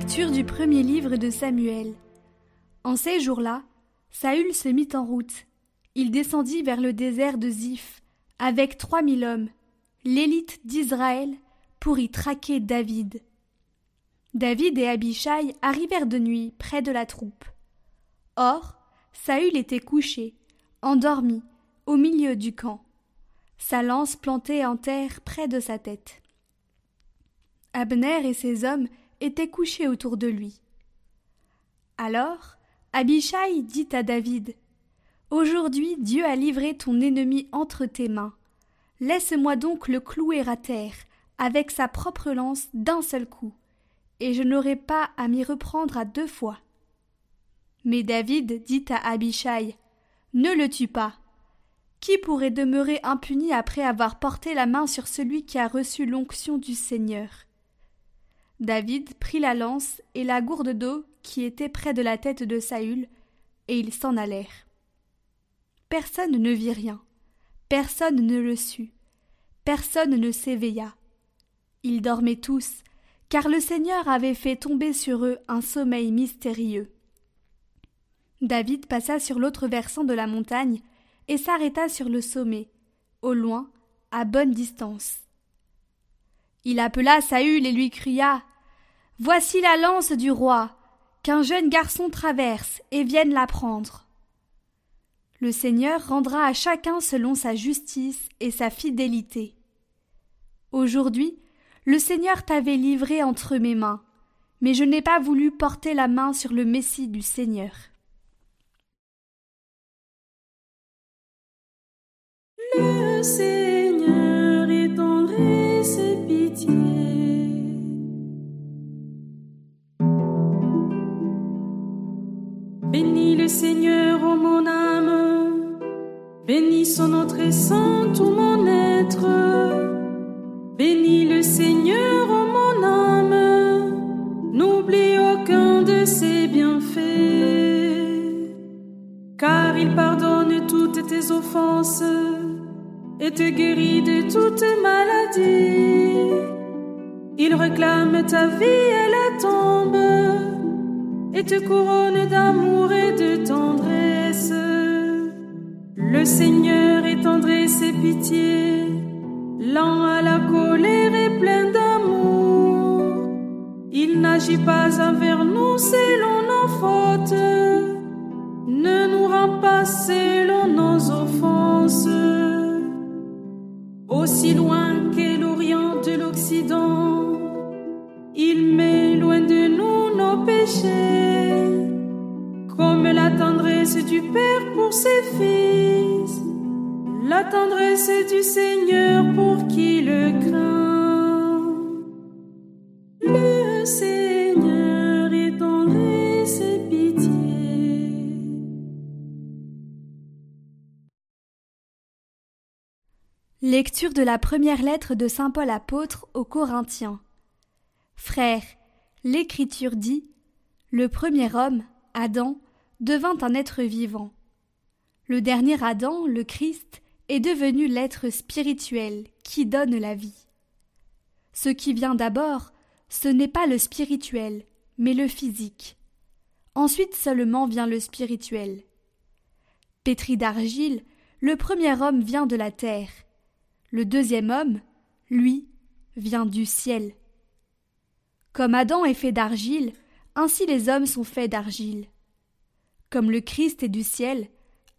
Lecture du premier livre de Samuel. En ces jours-là, Saül se mit en route. Il descendit vers le désert de Ziph, avec trois mille hommes, l'élite d'Israël, pour y traquer David. David et Abishai arrivèrent de nuit près de la troupe. Or, Saül était couché, endormi, au milieu du camp, sa lance plantée en terre près de sa tête. Abner et ses hommes étaient couchés autour de lui. Alors, Abishai dit à David Aujourd'hui Dieu a livré ton ennemi entre tes mains. Laisse-moi donc le clouer à terre, avec sa propre lance d'un seul coup, et je n'aurai pas à m'y reprendre à deux fois. Mais David dit à Abishai Ne le tue pas. Qui pourrait demeurer impuni après avoir porté la main sur celui qui a reçu l'onction du Seigneur? David prit la lance et la gourde d'eau qui était près de la tête de Saül, et ils s'en allèrent. Personne ne vit rien, personne ne le sut, personne ne s'éveilla. Ils dormaient tous, car le Seigneur avait fait tomber sur eux un sommeil mystérieux. David passa sur l'autre versant de la montagne et s'arrêta sur le sommet, au loin, à bonne distance. Il appela Saül et lui cria Voici la lance du roi, qu'un jeune garçon traverse et vienne la prendre. Le Seigneur rendra à chacun selon sa justice et sa fidélité. Aujourd'hui, le Seigneur t'avait livré entre mes mains, mais je n'ai pas voulu porter la main sur le Messie du Seigneur. Seigneur maladie. Il réclame ta vie et la tombe et te couronne d'amour et de tendresse. Le Seigneur est tendresse et pitié, lent à la colère et plein d'amour. Il n'agit pas envers nous selon nos fautes, ne nous rend pas Aussi loin qu'est l'Orient de l'Occident, il met loin de nous nos péchés, comme la tendresse du Père pour ses fils, la tendresse du Seigneur pour qui le craint. Lecture de la première lettre de Saint Paul apôtre aux Corinthiens. Frères, l'Écriture dit Le premier homme, Adam, devint un être vivant. Le dernier Adam, le Christ, est devenu l'être spirituel qui donne la vie. Ce qui vient d'abord, ce n'est pas le spirituel, mais le physique. Ensuite seulement vient le spirituel. Pétri d'argile, le premier homme vient de la terre. Le deuxième homme, lui, vient du ciel. Comme Adam est fait d'argile, ainsi les hommes sont faits d'argile. Comme le Christ est du ciel,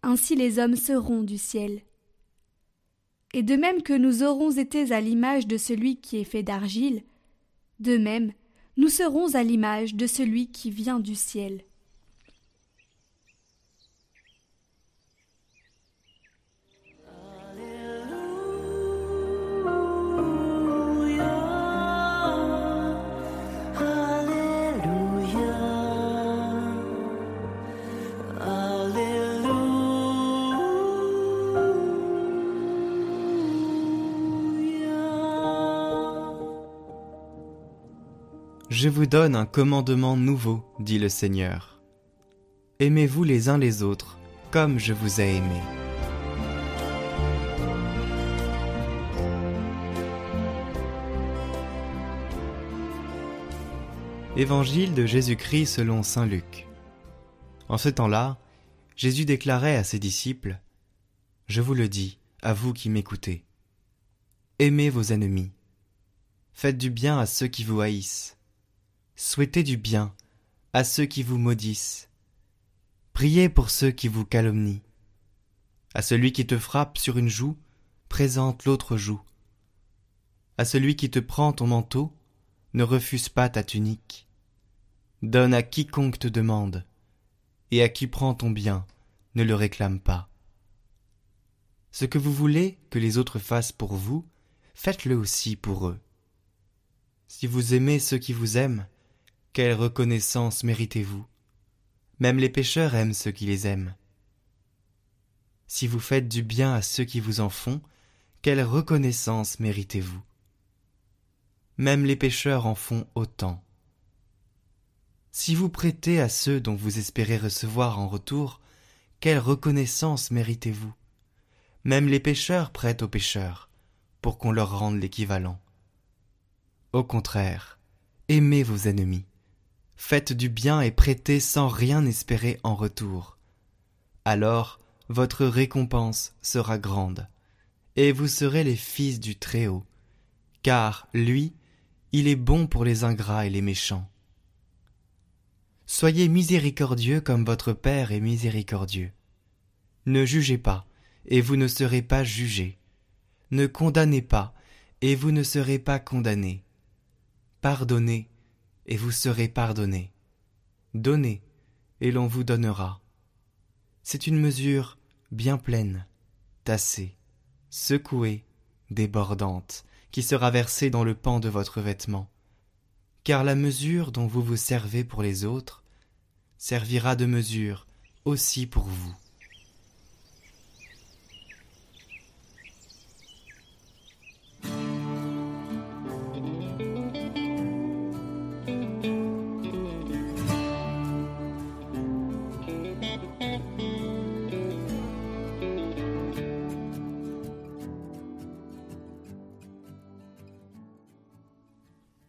ainsi les hommes seront du ciel. Et de même que nous aurons été à l'image de celui qui est fait d'argile, de même nous serons à l'image de celui qui vient du ciel. Je vous donne un commandement nouveau, dit le Seigneur. Aimez-vous les uns les autres, comme je vous ai aimé. Évangile de Jésus-Christ selon Saint Luc. En ce temps-là, Jésus déclarait à ses disciples Je vous le dis, à vous qui m'écoutez. Aimez vos ennemis. Faites du bien à ceux qui vous haïssent. Souhaitez du bien à ceux qui vous maudissent. Priez pour ceux qui vous calomnient. À celui qui te frappe sur une joue, présente l'autre joue. À celui qui te prend ton manteau, ne refuse pas ta tunique. Donne à quiconque te demande, et à qui prend ton bien, ne le réclame pas. Ce que vous voulez que les autres fassent pour vous, faites-le aussi pour eux. Si vous aimez ceux qui vous aiment, quelle reconnaissance méritez-vous? Même les pécheurs aiment ceux qui les aiment. Si vous faites du bien à ceux qui vous en font, quelle reconnaissance méritez-vous? Même les pécheurs en font autant. Si vous prêtez à ceux dont vous espérez recevoir en retour, quelle reconnaissance méritez-vous? Même les pécheurs prêtent aux pécheurs, pour qu'on leur rende l'équivalent. Au contraire, aimez vos ennemis, faites du bien et prêtez sans rien espérer en retour. Alors votre récompense sera grande, et vous serez les fils du Très-Haut, car lui il est bon pour les ingrats et les méchants. Soyez miséricordieux comme votre Père est miséricordieux. Ne jugez pas, et vous ne serez pas jugés. Ne condamnez pas, et vous ne serez pas condamnés. Pardonnez, et vous serez pardonnés. Donnez, et l'on vous donnera. C'est une mesure bien pleine, tassée, secouée, débordante, qui sera versé dans le pan de votre vêtement. Car la mesure dont vous vous servez pour les autres servira de mesure aussi pour vous.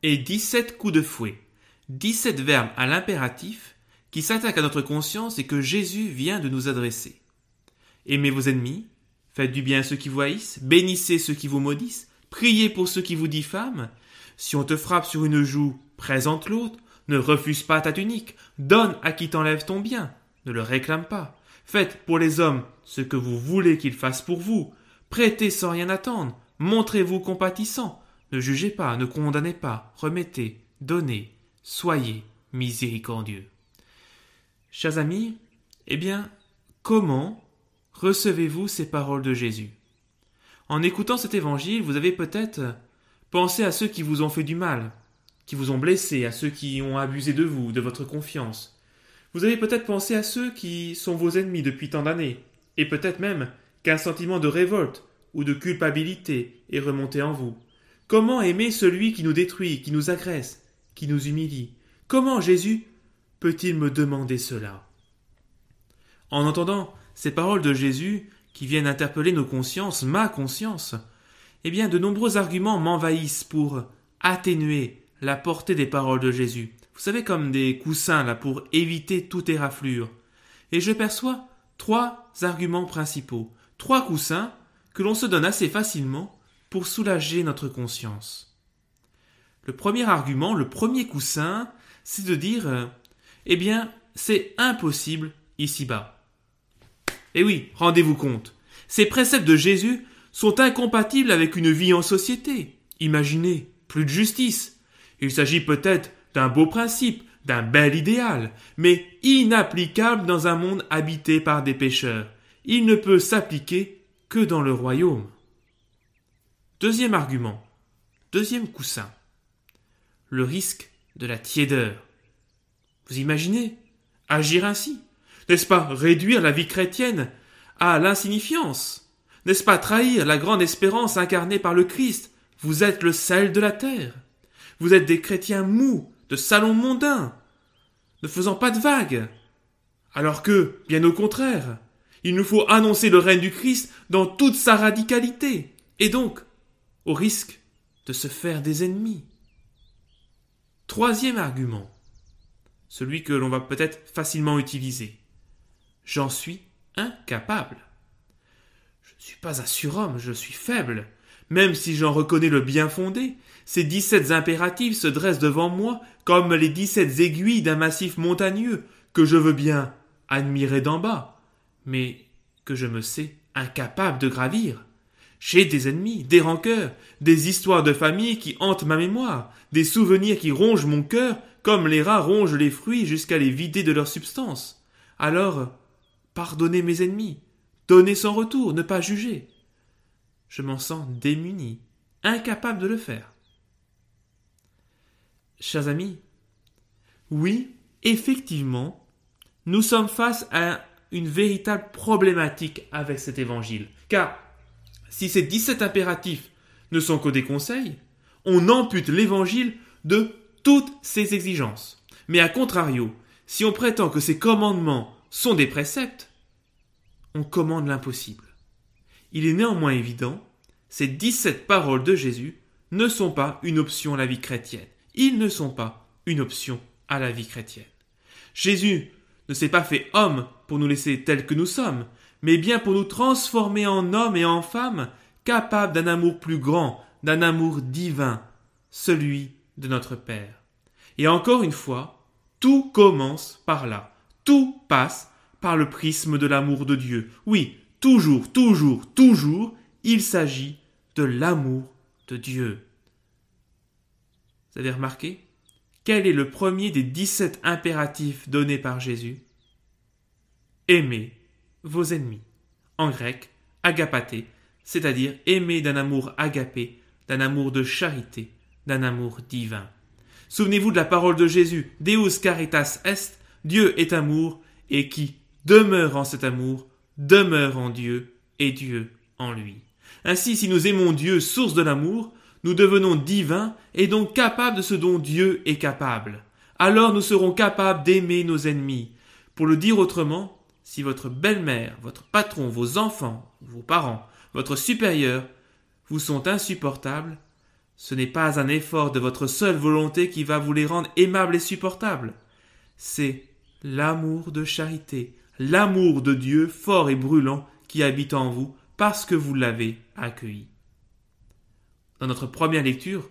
Et 17 coups de fouet, 17 verbes à l'impératif qui s'attaquent à notre conscience et que Jésus vient de nous adresser. Aimez vos ennemis, faites du bien à ceux qui vous haïssent, bénissez ceux qui vous maudissent, priez pour ceux qui vous diffament. Si on te frappe sur une joue, présente l'autre, ne refuse pas ta tunique, donne à qui t'enlève ton bien, ne le réclame pas. Faites pour les hommes ce que vous voulez qu'ils fassent pour vous, prêtez sans rien attendre, montrez-vous compatissant, ne jugez pas, ne condamnez pas, remettez, donnez, soyez miséricordieux. Chers amis, eh bien, comment recevez-vous ces paroles de Jésus? En écoutant cet évangile, vous avez peut-être pensé à ceux qui vous ont fait du mal, qui vous ont blessé, à ceux qui ont abusé de vous, de votre confiance. Vous avez peut-être pensé à ceux qui sont vos ennemis depuis tant d'années, et peut-être même qu'un sentiment de révolte ou de culpabilité est remonté en vous. Comment aimer celui qui nous détruit, qui nous agresse, qui nous humilie? Comment Jésus peut-il me demander cela? En entendant ces paroles de Jésus qui viennent interpeller nos consciences, ma conscience, eh bien de nombreux arguments m'envahissent pour atténuer la portée des paroles de Jésus. Vous savez comme des coussins là pour éviter toute éraflure. Et je perçois trois arguments principaux, trois coussins que l'on se donne assez facilement pour soulager notre conscience. Le premier argument, le premier coussin, c'est de dire euh, Eh bien, c'est impossible ici-bas. Eh oui, rendez-vous compte, ces préceptes de Jésus sont incompatibles avec une vie en société. Imaginez, plus de justice. Il s'agit peut-être d'un beau principe, d'un bel idéal, mais inapplicable dans un monde habité par des pécheurs. Il ne peut s'appliquer que dans le royaume. Deuxième argument, deuxième coussin, le risque de la tiédeur. Vous imaginez? Agir ainsi N'est-ce pas réduire la vie chrétienne à l'insignifiance? N'est-ce pas trahir la grande espérance incarnée par le Christ? Vous êtes le sel de la terre. Vous êtes des chrétiens mous, de salons mondains, ne faisant pas de vagues. Alors que, bien au contraire, il nous faut annoncer le règne du Christ dans toute sa radicalité. Et donc, au risque de se faire des ennemis. Troisième argument. celui que l'on va peut-être facilement utiliser. J'en suis incapable. Je ne suis pas un surhomme, je suis faible. Même si j'en reconnais le bien fondé, ces dix-sept impératifs se dressent devant moi comme les dix-sept aiguilles d'un massif montagneux que je veux bien admirer d'en bas, mais que je me sais incapable de gravir. J'ai des ennemis, des rancœurs, des histoires de famille qui hantent ma mémoire, des souvenirs qui rongent mon cœur comme les rats rongent les fruits jusqu'à les vider de leur substance. Alors, pardonnez mes ennemis, donnez sans retour, ne pas juger. Je m'en sens démuni, incapable de le faire. Chers amis, oui, effectivement, nous sommes face à une véritable problématique avec cet évangile. Car si ces 17 impératifs ne sont que des conseils, on ampute l'évangile de toutes ses exigences. Mais à contrario, si on prétend que ces commandements sont des préceptes, on commande l'impossible. Il est néanmoins évident, ces 17 paroles de Jésus ne sont pas une option à la vie chrétienne. Ils ne sont pas une option à la vie chrétienne. Jésus ne s'est pas fait homme pour nous laisser tels que nous sommes, mais bien pour nous transformer en hommes et en femmes capables d'un amour plus grand, d'un amour divin, celui de notre Père. Et encore une fois, tout commence par là. Tout passe par le prisme de l'amour de Dieu. Oui, toujours, toujours, toujours, il s'agit de l'amour de Dieu. Vous avez remarqué? Quel est le premier des dix-sept impératifs donnés par Jésus? Aimez vos ennemis. En grec, agapaté, c'est-à-dire aimer d'un amour agapé, d'un amour de charité, d'un amour divin. Souvenez-vous de la parole de Jésus, Deus caritas est, Dieu est amour, et qui demeure en cet amour, demeure en Dieu, et Dieu en lui. Ainsi, si nous aimons Dieu, source de l'amour, nous devenons divins et donc capables de ce dont Dieu est capable. Alors nous serons capables d'aimer nos ennemis. Pour le dire autrement, si votre belle-mère, votre patron, vos enfants, vos parents, votre supérieur vous sont insupportables, ce n'est pas un effort de votre seule volonté qui va vous les rendre aimables et supportables. C'est l'amour de charité, l'amour de Dieu fort et brûlant qui habite en vous parce que vous l'avez accueilli. Dans notre première lecture,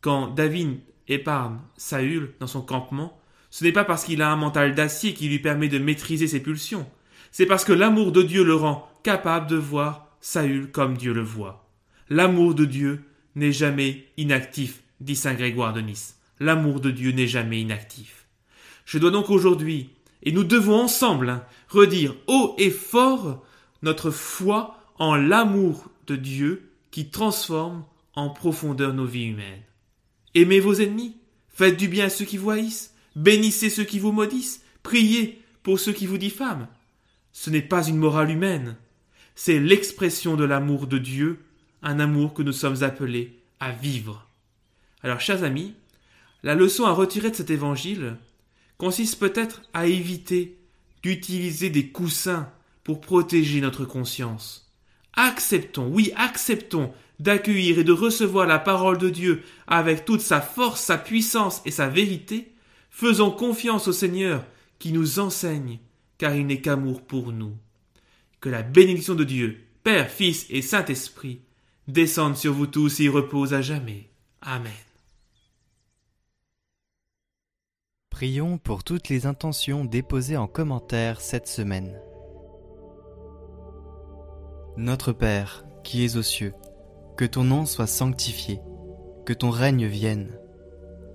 quand David épargne Saül dans son campement, ce n'est pas parce qu'il a un mental d'acier qui lui permet de maîtriser ses pulsions, c'est parce que l'amour de Dieu le rend capable de voir Saül comme Dieu le voit. L'amour de Dieu n'est jamais inactif, dit Saint Grégoire de Nice. L'amour de Dieu n'est jamais inactif. Je dois donc aujourd'hui, et nous devons ensemble, hein, redire haut et fort notre foi en l'amour de Dieu qui transforme en profondeur nos vies humaines. Aimez vos ennemis, faites du bien à ceux qui vous haïssent, bénissez ceux qui vous maudissent, priez pour ceux qui vous diffament. Ce n'est pas une morale humaine, c'est l'expression de l'amour de Dieu un amour que nous sommes appelés à vivre. Alors, chers amis, la leçon à retirer de cet évangile consiste peut-être à éviter d'utiliser des coussins pour protéger notre conscience. Acceptons, oui, acceptons d'accueillir et de recevoir la parole de Dieu avec toute sa force, sa puissance et sa vérité, faisons confiance au Seigneur qui nous enseigne, car il n'est qu'amour pour nous. Que la bénédiction de Dieu, Père, Fils et Saint-Esprit, descende sur vous tous et repose à jamais. Amen. Prions pour toutes les intentions déposées en commentaire cette semaine. Notre Père, qui es aux cieux, que ton nom soit sanctifié, que ton règne vienne,